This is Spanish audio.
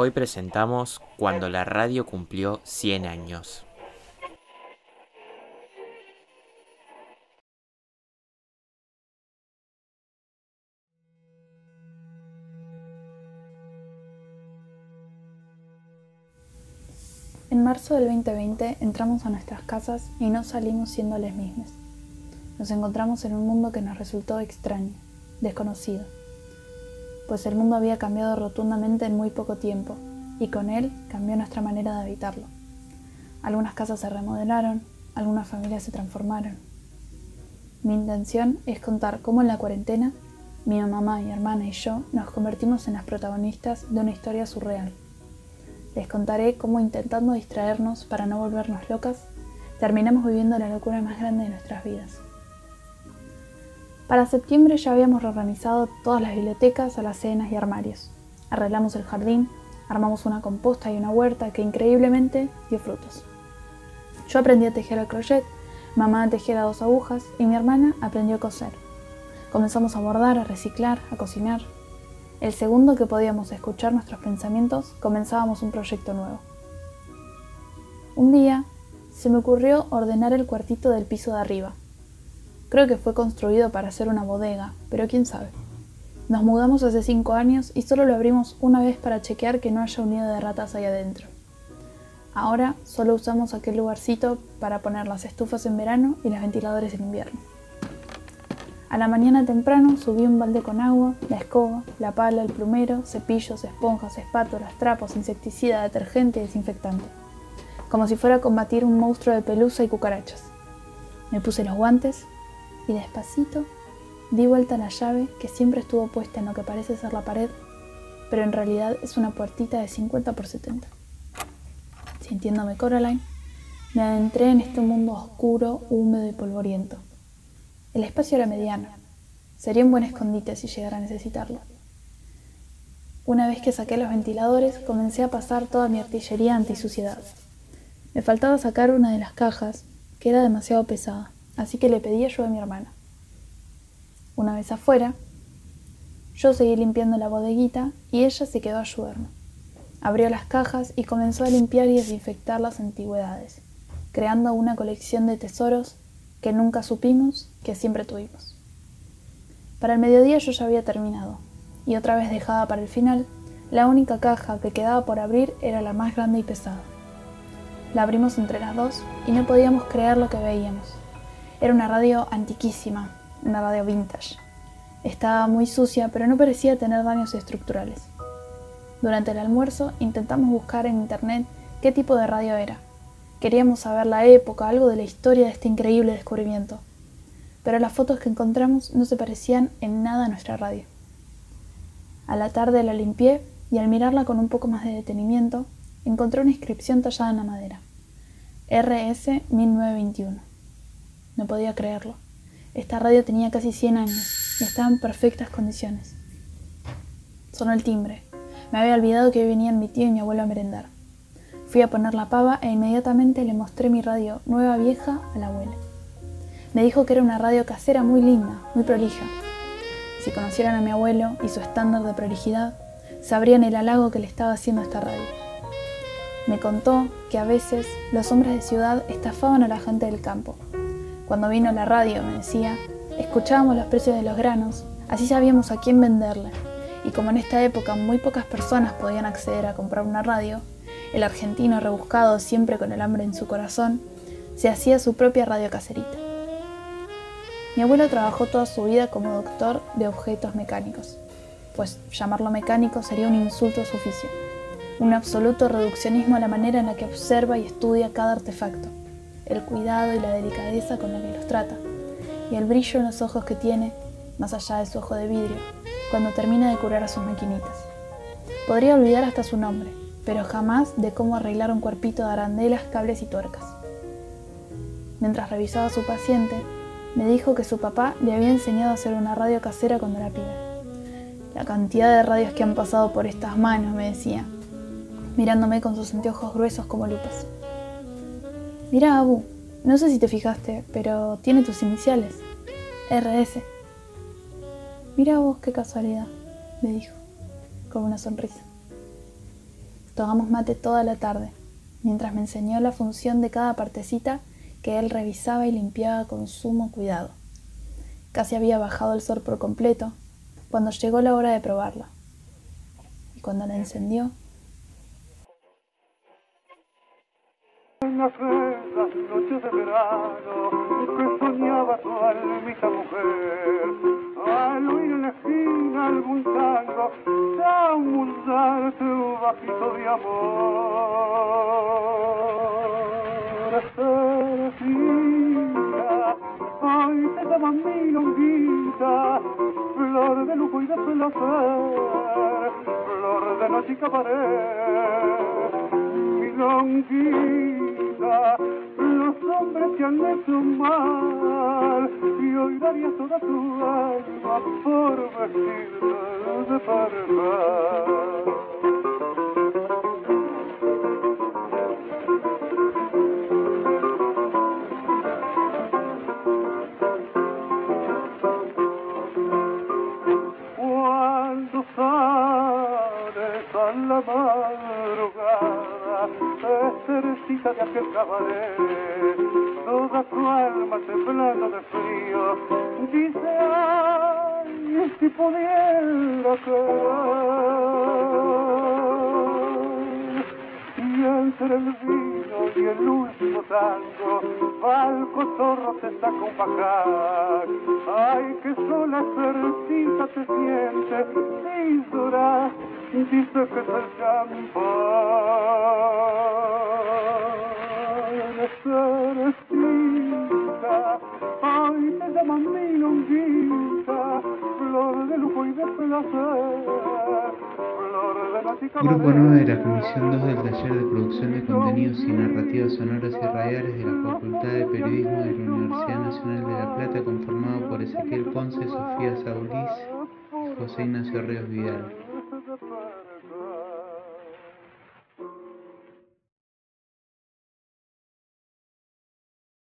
Hoy presentamos Cuando la radio cumplió 100 años. En marzo del 2020 entramos a nuestras casas y no salimos siendo las mismas. Nos encontramos en un mundo que nos resultó extraño, desconocido pues el mundo había cambiado rotundamente en muy poco tiempo, y con él cambió nuestra manera de habitarlo. Algunas casas se remodelaron, algunas familias se transformaron. Mi intención es contar cómo en la cuarentena mi mamá, mi hermana y yo nos convertimos en las protagonistas de una historia surreal. Les contaré cómo intentando distraernos para no volvernos locas, terminamos viviendo la locura más grande de nuestras vidas. Para septiembre ya habíamos reorganizado todas las bibliotecas, alacenas y armarios. Arreglamos el jardín, armamos una composta y una huerta que increíblemente dio frutos. Yo aprendí a tejer el crochet, mamá a tejer a dos agujas y mi hermana aprendió a coser. Comenzamos a bordar, a reciclar, a cocinar. El segundo que podíamos escuchar nuestros pensamientos, comenzábamos un proyecto nuevo. Un día se me ocurrió ordenar el cuartito del piso de arriba, Creo que fue construido para ser una bodega, pero quién sabe. Nos mudamos hace cinco años y solo lo abrimos una vez para chequear que no haya un nido de ratas ahí adentro. Ahora solo usamos aquel lugarcito para poner las estufas en verano y los ventiladores en invierno. A la mañana temprano subí un balde con agua, la escoba, la pala, el plumero, cepillos, esponjas, espátulas, trapos, insecticida, detergente y desinfectante. Como si fuera a combatir un monstruo de pelusa y cucarachas. Me puse los guantes, y despacito di vuelta a la llave que siempre estuvo puesta en lo que parece ser la pared, pero en realidad es una puertita de 50 por 70. Sintiéndome Coraline, me adentré en este mundo oscuro, húmedo y polvoriento. El espacio era mediano. Sería un buen escondite si llegara a necesitarlo. Una vez que saqué los ventiladores, comencé a pasar toda mi artillería antisuciedad. Me faltaba sacar una de las cajas, que era demasiado pesada así que le pedí ayuda a mi hermana. Una vez afuera, yo seguí limpiando la bodeguita y ella se quedó a ayudarme. Abrió las cajas y comenzó a limpiar y desinfectar las antigüedades, creando una colección de tesoros que nunca supimos que siempre tuvimos. Para el mediodía yo ya había terminado, y otra vez dejada para el final, la única caja que quedaba por abrir era la más grande y pesada. La abrimos entre las dos y no podíamos creer lo que veíamos. Era una radio antiquísima, una radio vintage. Estaba muy sucia, pero no parecía tener daños estructurales. Durante el almuerzo intentamos buscar en internet qué tipo de radio era. Queríamos saber la época, algo de la historia de este increíble descubrimiento. Pero las fotos que encontramos no se parecían en nada a nuestra radio. A la tarde la limpié y al mirarla con un poco más de detenimiento, encontré una inscripción tallada en la madera. RS 1921. No podía creerlo. Esta radio tenía casi 100 años y estaba en perfectas condiciones. Sonó el timbre. Me había olvidado que venían mi tío y mi abuelo a merendar. Fui a poner la pava e inmediatamente le mostré mi radio nueva vieja a la abuela. Me dijo que era una radio casera muy linda, muy prolija. Si conocieran a mi abuelo y su estándar de prolijidad, sabrían el halago que le estaba haciendo esta radio. Me contó que a veces los hombres de ciudad estafaban a la gente del campo cuando vino la radio, me decía, escuchábamos los precios de los granos, así sabíamos a quién venderle. Y como en esta época muy pocas personas podían acceder a comprar una radio, el argentino rebuscado siempre con el hambre en su corazón, se hacía su propia radio caserita. Mi abuelo trabajó toda su vida como doctor de objetos mecánicos, pues llamarlo mecánico sería un insulto a su oficio, un absoluto reduccionismo a la manera en la que observa y estudia cada artefacto el cuidado y la delicadeza con la que los trata, y el brillo en los ojos que tiene, más allá de su ojo de vidrio, cuando termina de curar a sus maquinitas. Podría olvidar hasta su nombre, pero jamás de cómo arreglar un cuerpito de arandelas, cables y tuercas. Mientras revisaba a su paciente, me dijo que su papá le había enseñado a hacer una radio casera cuando era pibe. La cantidad de radios que han pasado por estas manos, me decía, mirándome con sus anteojos gruesos como lupas. Mira, Abu, no sé si te fijaste, pero tiene tus iniciales. RS. Mira vos qué casualidad, me dijo, con una sonrisa. Tomamos mate toda la tarde, mientras me enseñó la función de cada partecita que él revisaba y limpiaba con sumo cuidado. Casi había bajado el sol por completo cuando llegó la hora de probarla. Y cuando la encendió, Aquellas noches de verano que soñaba su almita mujer, al oír en la esquina algún tango, darte un bajito de amor. Cerecita, hoy te llaman milonguita, flor de lujo y de placer, flor de noche y cabaret, los hombres que han hecho mal, y hoy daría toda tu alma por vestirte de pareja. De aquel cabaret, toda tu alma temblando de frío, dice, ay, si pudiera querer. Y entre el vino y el último tango, al cotorro te saca un. Ay, que sola cercita te siente, y dura, dice que es el champán. Ay, te llaman milonguita, flor de lujo y de placer, y Grupo cabaret. 9 de la Comisión 2 del Taller de Producción de Contenidos y Narrativas Sonoras y Radiales de la Facultad de Periodismo de la Universidad Nacional de La Plata, conformado por Ezequiel Ponce, Sofía Saulís, José Ignacio Ríos Vidal.